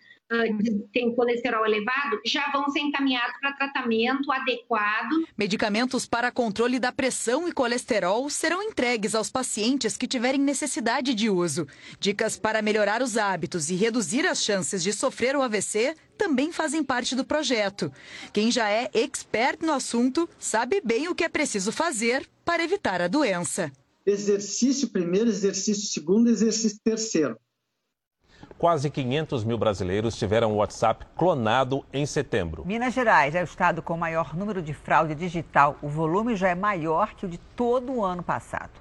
tem colesterol elevado, já vão ser encaminhados para tratamento adequado. Medicamentos para controle da pressão e colesterol serão entregues aos pacientes que tiverem necessidade de uso. Dicas para melhorar os hábitos e reduzir as chances de sofrer o AVC também fazem parte do projeto. Quem já é expert no assunto sabe bem o que é preciso fazer para evitar a doença. Exercício primeiro, exercício segundo, exercício terceiro quase 500 mil brasileiros tiveram o WhatsApp clonado em setembro. Minas Gerais é o estado com o maior número de fraude digital. O volume já é maior que o de todo o ano passado.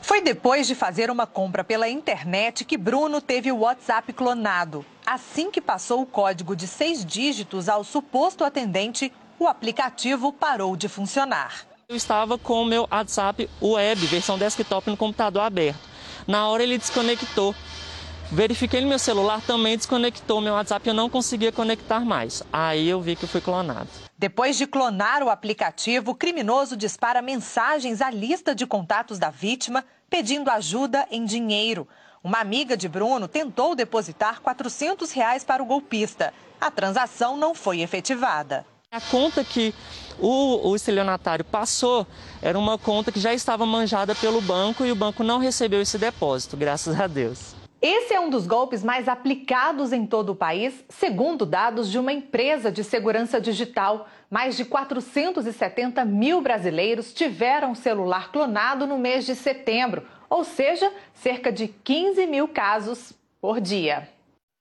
Foi depois de fazer uma compra pela internet que Bruno teve o WhatsApp clonado. Assim que passou o código de seis dígitos ao suposto atendente, o aplicativo parou de funcionar. Eu estava com o meu WhatsApp web, versão desktop, no computador aberto. Na hora ele desconectou. Verifiquei no meu celular, também desconectou meu WhatsApp, eu não conseguia conectar mais. Aí eu vi que eu fui clonado. Depois de clonar o aplicativo, o criminoso dispara mensagens à lista de contatos da vítima, pedindo ajuda em dinheiro. Uma amiga de Bruno tentou depositar 400 reais para o golpista. A transação não foi efetivada. A conta que o, o estelionatário passou era uma conta que já estava manjada pelo banco e o banco não recebeu esse depósito, graças a Deus. Esse é um dos golpes mais aplicados em todo o país, segundo dados de uma empresa de segurança digital. Mais de 470 mil brasileiros tiveram celular clonado no mês de setembro, ou seja, cerca de 15 mil casos por dia.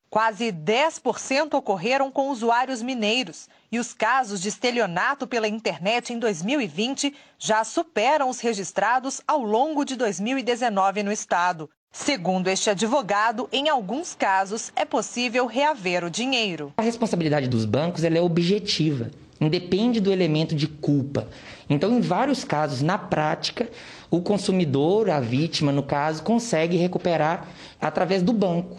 Quase 10% ocorreram com usuários mineiros. E os casos de estelionato pela internet em 2020 já superam os registrados ao longo de 2019 no estado. Segundo este advogado, em alguns casos é possível reaver o dinheiro. A responsabilidade dos bancos é objetiva, independe do elemento de culpa. Então, em vários casos, na prática, o consumidor, a vítima, no caso, consegue recuperar através do banco.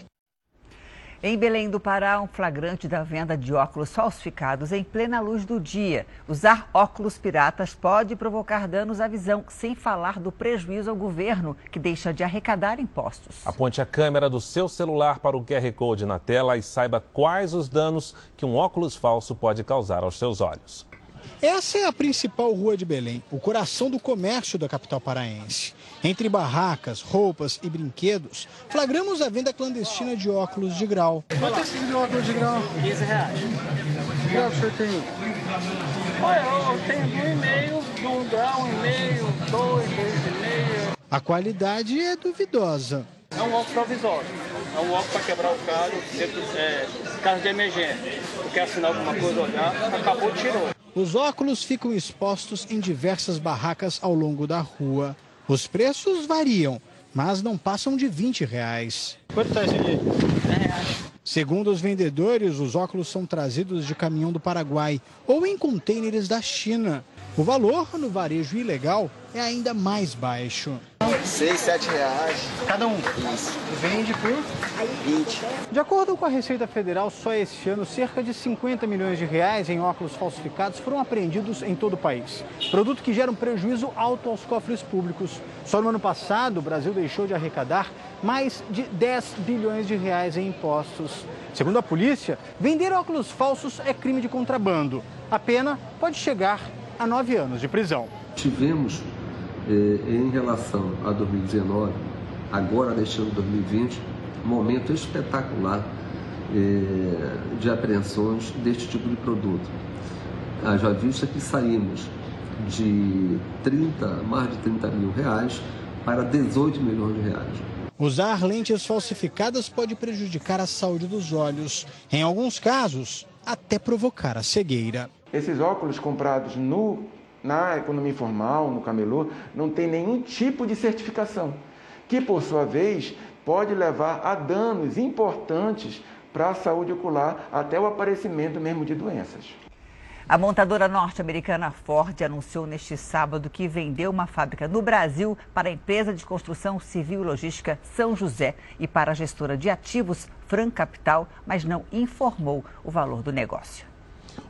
Em Belém do Pará, um flagrante da venda de óculos falsificados em plena luz do dia. Usar óculos piratas pode provocar danos à visão, sem falar do prejuízo ao governo, que deixa de arrecadar impostos. Aponte a câmera do seu celular para o QR Code na tela e saiba quais os danos que um óculos falso pode causar aos seus olhos. Essa é a principal rua de Belém, o coração do comércio da capital paraense. Entre barracas, roupas e brinquedos, flagramos a venda clandestina de óculos de grau. Quanto é esse de óculos de grau? 15 reais. Que grau o senhor tem? Olha, eu tenho um e meio, um grau, um e meio, dois, dois e meio. A qualidade é duvidosa. É um óculos provisório. É um óculos para quebrar o carro, é, caso de emergência. Quer assinar alguma coisa, olhar, acabou, tirou. Os óculos ficam expostos em diversas barracas ao longo da rua. Os preços variam, mas não passam de 20 reais. Quanto está esse aqui? 10 reais. Segundo os vendedores, os óculos são trazidos de caminhão do Paraguai ou em contêineres da China. O valor no varejo ilegal é ainda mais baixo. 6, 7 reais. Cada um? Isso. Vende por? 20. De acordo com a Receita Federal, só este ano, cerca de 50 milhões de reais em óculos falsificados foram apreendidos em todo o país. Produto que gera um prejuízo alto aos cofres públicos. Só no ano passado, o Brasil deixou de arrecadar mais de 10 bilhões de reais em impostos. Segundo a polícia, vender óculos falsos é crime de contrabando. A pena pode chegar a nove anos de prisão. Tivemos, eh, em relação a 2019, agora neste ano 2020, um momento espetacular eh, de apreensões deste tipo de produto. Haja vista que saímos de 30, mais de 30 mil reais para 18 milhões de reais. Usar lentes falsificadas pode prejudicar a saúde dos olhos. Em alguns casos, até provocar a cegueira. Esses óculos comprados no, na economia informal, no camelô, não tem nenhum tipo de certificação, que por sua vez pode levar a danos importantes para a saúde ocular, até o aparecimento mesmo de doenças. A montadora norte-americana Ford anunciou neste sábado que vendeu uma fábrica no Brasil para a empresa de construção civil e logística São José e para a gestora de ativos Fran Capital, mas não informou o valor do negócio.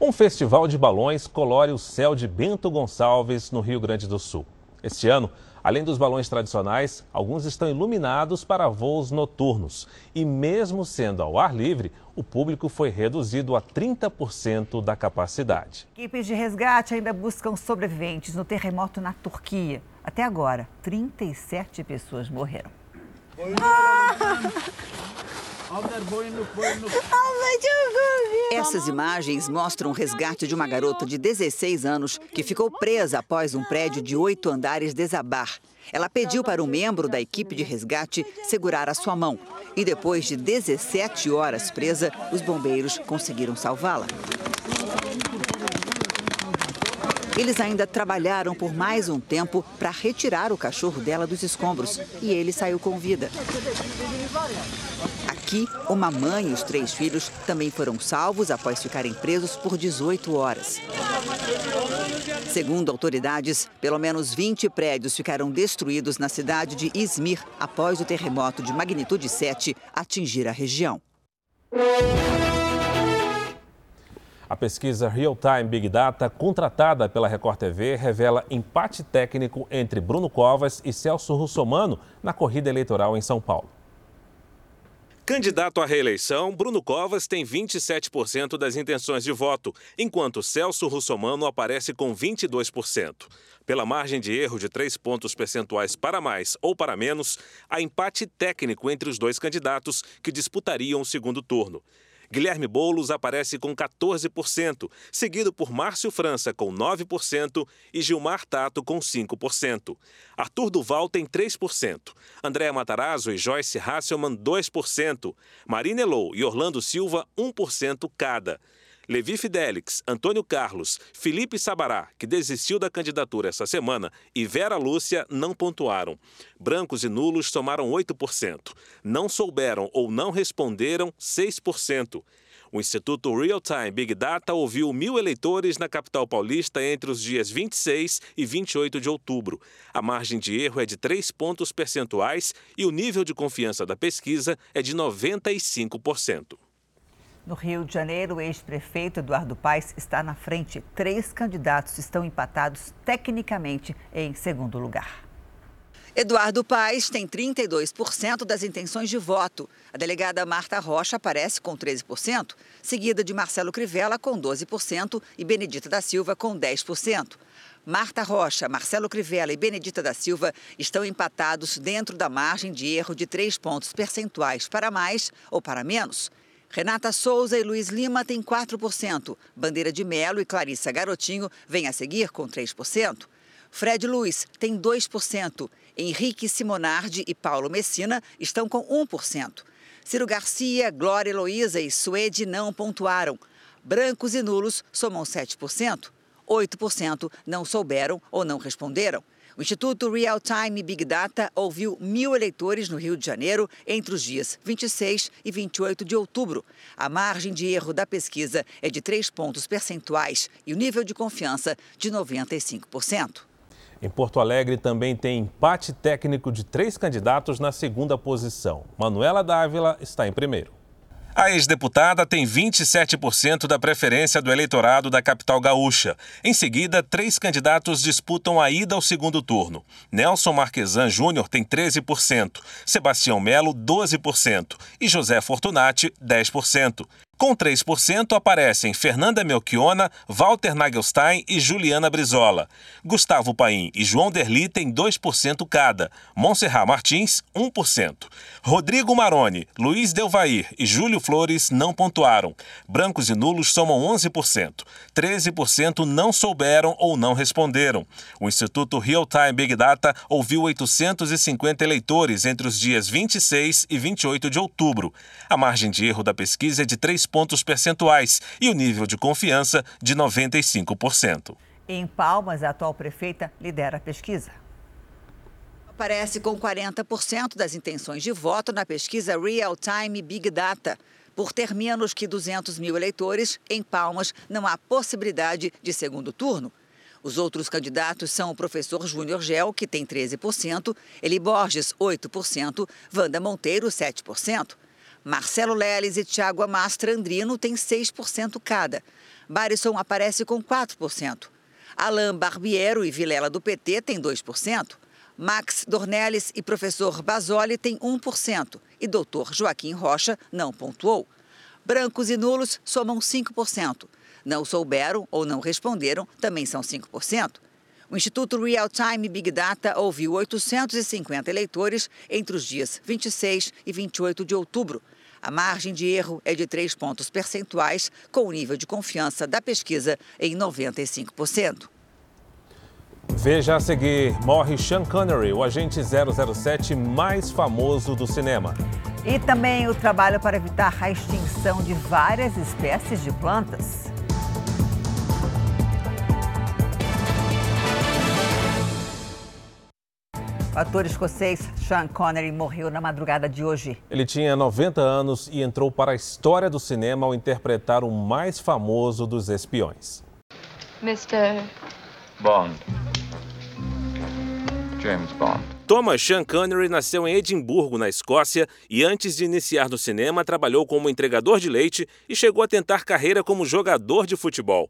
Um festival de balões colore o céu de Bento Gonçalves, no Rio Grande do Sul. Este ano, além dos balões tradicionais, alguns estão iluminados para voos noturnos. E mesmo sendo ao ar livre, o público foi reduzido a 30% da capacidade. Equipes de resgate ainda buscam sobreviventes no terremoto na Turquia. Até agora, 37 pessoas morreram. Essas imagens mostram o resgate de uma garota de 16 anos que ficou presa após um prédio de oito andares desabar. Ela pediu para um membro da equipe de resgate segurar a sua mão. E depois de 17 horas presa, os bombeiros conseguiram salvá-la. Eles ainda trabalharam por mais um tempo para retirar o cachorro dela dos escombros e ele saiu com vida. Aqui, uma mãe e os três filhos também foram salvos após ficarem presos por 18 horas. Segundo autoridades, pelo menos 20 prédios ficaram destruídos na cidade de Izmir após o terremoto de magnitude 7 atingir a região. A pesquisa Real Time Big Data, contratada pela Record TV, revela empate técnico entre Bruno Covas e Celso Russomano na corrida eleitoral em São Paulo. Candidato à reeleição, Bruno Covas tem 27% das intenções de voto, enquanto Celso Russomano aparece com 22%. Pela margem de erro de 3 pontos percentuais para mais ou para menos, há empate técnico entre os dois candidatos que disputariam o segundo turno. Guilherme Boulos aparece com 14%, seguido por Márcio França com 9% e Gilmar Tato com 5%. Arthur Duval tem 3%, Andréa Matarazzo e Joyce Hasselman 2%, Marina Elou e Orlando Silva 1% cada. Levi Fidelix, Antônio Carlos, Felipe Sabará, que desistiu da candidatura essa semana, e Vera Lúcia não pontuaram. Brancos e nulos somaram 8%. Não souberam ou não responderam 6%. O Instituto Real Time Big Data ouviu mil eleitores na capital paulista entre os dias 26 e 28 de outubro. A margem de erro é de 3 pontos percentuais e o nível de confiança da pesquisa é de 95%. No Rio de Janeiro, o ex-prefeito Eduardo Paes está na frente. Três candidatos estão empatados tecnicamente em segundo lugar. Eduardo Paes tem 32% das intenções de voto. A delegada Marta Rocha aparece com 13%, seguida de Marcelo Crivella com 12% e Benedita da Silva com 10%. Marta Rocha, Marcelo Crivella e Benedita da Silva estão empatados dentro da margem de erro de três pontos percentuais para mais ou para menos. Renata Souza e Luiz Lima têm 4%. Bandeira de Melo e Clarissa Garotinho vêm a seguir com 3%. Fred Luiz tem 2%. Henrique Simonardi e Paulo Messina estão com 1%. Ciro Garcia, Glória Heloísa e Suede não pontuaram. Brancos e nulos somam 7%. 8% não souberam ou não responderam. O Instituto Real Time Big Data ouviu mil eleitores no Rio de Janeiro entre os dias 26 e 28 de outubro. A margem de erro da pesquisa é de 3 pontos percentuais e o nível de confiança de 95%. Em Porto Alegre também tem empate técnico de três candidatos na segunda posição. Manuela Dávila está em primeiro. A ex-deputada tem 27% da preferência do eleitorado da capital gaúcha. Em seguida, três candidatos disputam a ida ao segundo turno. Nelson Marquesan Júnior tem 13%, Sebastião Melo, 12% e José Fortunati, 10%. Com 3% aparecem Fernanda Melchiona, Walter Nagelstein e Juliana Brizola. Gustavo Paim e João Derli têm 2% cada. Monserrat Martins, 1%. Rodrigo Maroni, Luiz Delvair e Júlio Flores não pontuaram. Brancos e nulos somam 11%. 13% não souberam ou não responderam. O Instituto Real Time Big Data ouviu 850 eleitores entre os dias 26 e 28 de outubro. A margem de erro da pesquisa é de 3 pontos percentuais e o nível de confiança de 95%. Em Palmas, a atual prefeita lidera a pesquisa. Aparece com 40% das intenções de voto na pesquisa Real Time Big Data. Por ter menos que 200 mil eleitores, em Palmas não há possibilidade de segundo turno. Os outros candidatos são o professor Júnior Gel, que tem 13%, Eli Borges, 8%, Wanda Monteiro, 7%. Marcelo Leles e Tiago Amastra Andrino têm 6% cada. Barisson aparece com 4%. Alain Barbiero e Vilela do PT têm 2%. Max Dornelles e professor Basoli têm 1%. E doutor Joaquim Rocha não pontuou. Brancos e nulos somam 5%. Não souberam ou não responderam também são 5%. O Instituto Real Time Big Data ouviu 850 eleitores entre os dias 26 e 28 de outubro. A margem de erro é de 3 pontos percentuais, com o nível de confiança da pesquisa em 95%. Veja a seguir: morre Sean Connery, o agente 007 mais famoso do cinema. E também o trabalho para evitar a extinção de várias espécies de plantas. O ator escocês Sean Connery morreu na madrugada de hoje. Ele tinha 90 anos e entrou para a história do cinema ao interpretar o mais famoso dos espiões. Mr. Bond. James Bond. Thomas Sean Connery nasceu em Edimburgo, na Escócia, e antes de iniciar no cinema, trabalhou como entregador de leite e chegou a tentar carreira como jogador de futebol.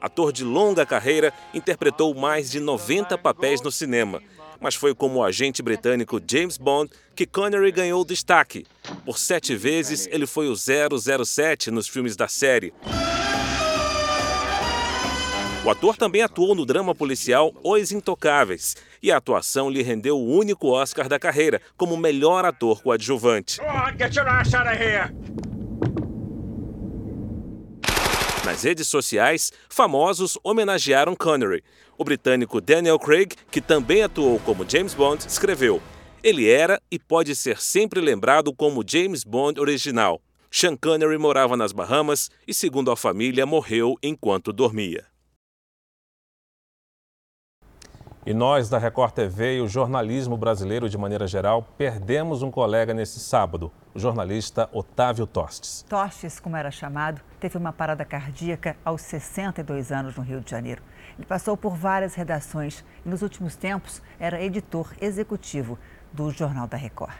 Ator de longa carreira, interpretou mais de 90 papéis no cinema mas foi como o agente britânico James Bond que Connery ganhou destaque. Por sete vezes, ele foi o 007 nos filmes da série. O ator também atuou no drama policial Os Intocáveis, e a atuação lhe rendeu o único Oscar da carreira como melhor ator coadjuvante. Nas redes sociais, famosos homenagearam Connery. O britânico Daniel Craig, que também atuou como James Bond, escreveu: Ele era e pode ser sempre lembrado como James Bond original. Sean Connery morava nas Bahamas e, segundo a família, morreu enquanto dormia. E nós, da Record TV e o jornalismo brasileiro de maneira geral, perdemos um colega nesse sábado, o jornalista Otávio Tostes. Tostes, como era chamado, teve uma parada cardíaca aos 62 anos no Rio de Janeiro. Ele passou por várias redações e, nos últimos tempos, era editor executivo do Jornal da Record.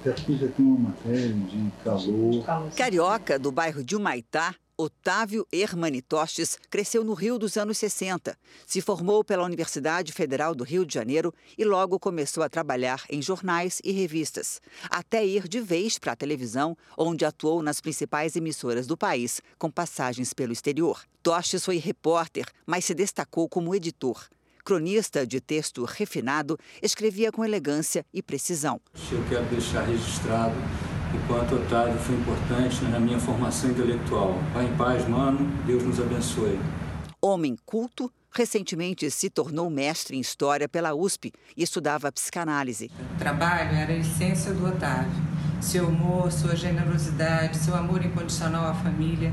Até aqui já tem uma matéria de calor. Carioca, do bairro de Humaitá, Otávio Hermani Tostes cresceu no Rio dos anos 60. Se formou pela Universidade Federal do Rio de Janeiro e logo começou a trabalhar em jornais e revistas, até ir de vez para a televisão, onde atuou nas principais emissoras do país, com passagens pelo exterior. Tostes foi repórter, mas se destacou como editor. Cronista de texto refinado, escrevia com elegância e precisão. Eu quero deixar registrado o quanto Otávio foi importante na minha formação intelectual. Vai em paz, mano. Deus nos abençoe. Homem culto, recentemente se tornou mestre em História pela USP e estudava psicanálise. O trabalho era a essência do Otávio. Seu humor, sua generosidade, seu amor incondicional à família.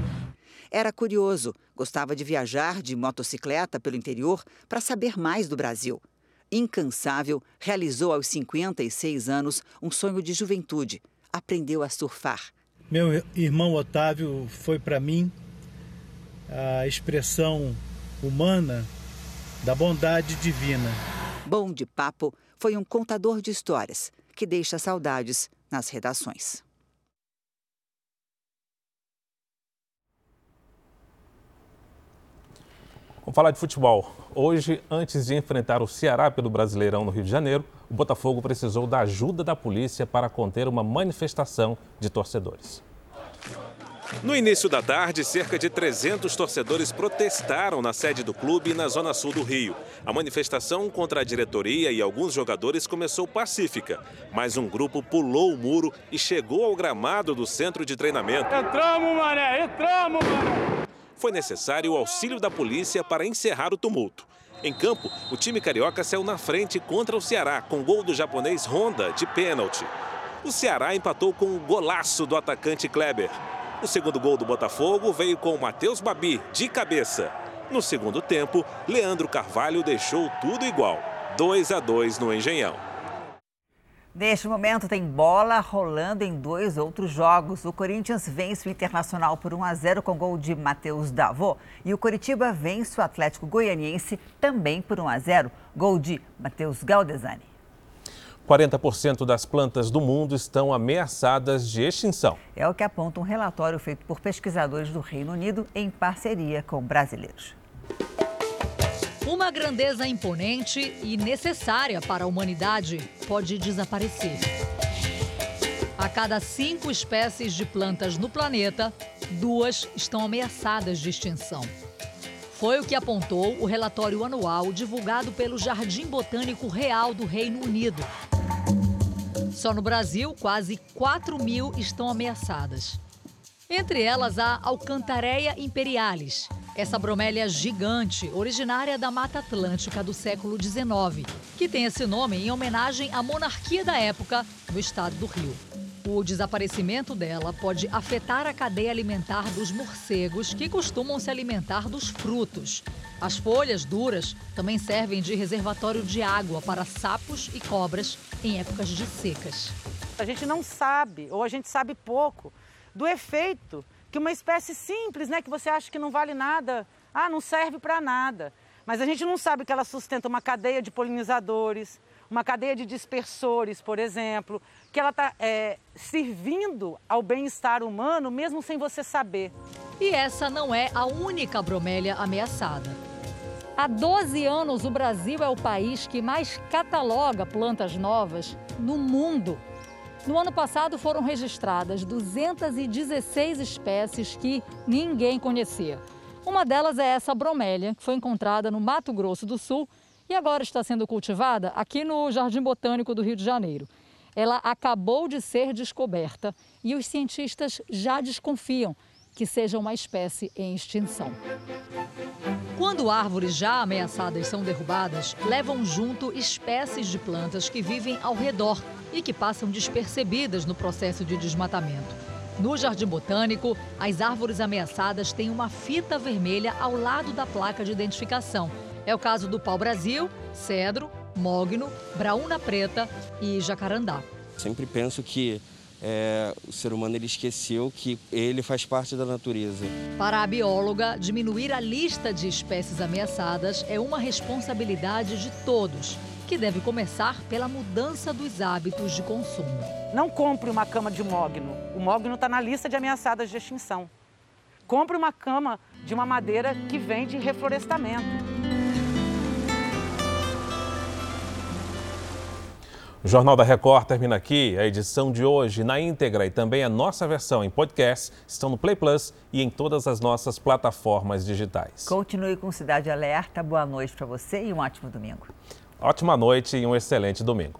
Era curioso, gostava de viajar de motocicleta pelo interior para saber mais do Brasil. Incansável, realizou aos 56 anos um sonho de juventude aprendeu a surfar. Meu irmão Otávio foi para mim a expressão humana da bondade divina. Bom de Papo foi um contador de histórias que deixa saudades nas redações. Vamos falar de futebol. Hoje, antes de enfrentar o Ceará pelo Brasileirão no Rio de Janeiro, o Botafogo precisou da ajuda da polícia para conter uma manifestação de torcedores. No início da tarde, cerca de 300 torcedores protestaram na sede do clube na zona sul do Rio. A manifestação contra a diretoria e alguns jogadores começou pacífica, mas um grupo pulou o muro e chegou ao gramado do centro de treinamento. Entramos, mané! Entramos, mané! Foi necessário o auxílio da polícia para encerrar o tumulto. Em campo, o time carioca saiu na frente contra o Ceará, com gol do japonês Honda de pênalti. O Ceará empatou com um golaço do atacante Kleber. O segundo gol do Botafogo veio com o Matheus Babi, de cabeça. No segundo tempo, Leandro Carvalho deixou tudo igual. 2 a 2 no Engenhão. Neste momento tem bola rolando em dois outros jogos. O Corinthians vence o Internacional por 1 a 0 com gol de Matheus Davô e o Coritiba vence o Atlético Goianiense também por 1 a 0, gol de Matheus Galdesani. 40% das plantas do mundo estão ameaçadas de extinção. É o que aponta um relatório feito por pesquisadores do Reino Unido em parceria com brasileiros. Uma grandeza imponente e necessária para a humanidade pode desaparecer. A cada cinco espécies de plantas no planeta, duas estão ameaçadas de extinção. Foi o que apontou o relatório anual divulgado pelo Jardim Botânico Real do Reino Unido. Só no Brasil, quase 4 mil estão ameaçadas. Entre elas, a Alcantareia imperialis, essa bromélia gigante, originária da Mata Atlântica do século XIX, que tem esse nome em homenagem à monarquia da época no estado do Rio. O desaparecimento dela pode afetar a cadeia alimentar dos morcegos, que costumam se alimentar dos frutos. As folhas duras também servem de reservatório de água para sapos e cobras em épocas de secas. A gente não sabe, ou a gente sabe pouco, do efeito que uma espécie simples, né, que você acha que não vale nada, ah, não serve para nada. Mas a gente não sabe que ela sustenta uma cadeia de polinizadores, uma cadeia de dispersores, por exemplo, que ela está é, servindo ao bem-estar humano mesmo sem você saber. E essa não é a única bromélia ameaçada. Há 12 anos, o Brasil é o país que mais cataloga plantas novas no mundo. No ano passado foram registradas 216 espécies que ninguém conhecia. Uma delas é essa bromélia, que foi encontrada no Mato Grosso do Sul e agora está sendo cultivada aqui no Jardim Botânico do Rio de Janeiro. Ela acabou de ser descoberta e os cientistas já desconfiam que seja uma espécie em extinção. Quando árvores já ameaçadas são derrubadas, levam junto espécies de plantas que vivem ao redor e que passam despercebidas no processo de desmatamento. No Jardim Botânico, as árvores ameaçadas têm uma fita vermelha ao lado da placa de identificação. É o caso do pau-brasil, cedro, mogno, braúna preta e jacarandá. Sempre penso que é, o ser humano ele esqueceu que ele faz parte da natureza. Para a bióloga, diminuir a lista de espécies ameaçadas é uma responsabilidade de todos que deve começar pela mudança dos hábitos de consumo. Não compre uma cama de mogno. O mogno está na lista de ameaçadas de extinção. compre uma cama de uma madeira que vem de reflorestamento. O Jornal da Record termina aqui. A edição de hoje na íntegra e também a nossa versão em podcast estão no Play Plus e em todas as nossas plataformas digitais. Continue com Cidade Alerta. Boa noite para você e um ótimo domingo. Ótima noite e um excelente domingo.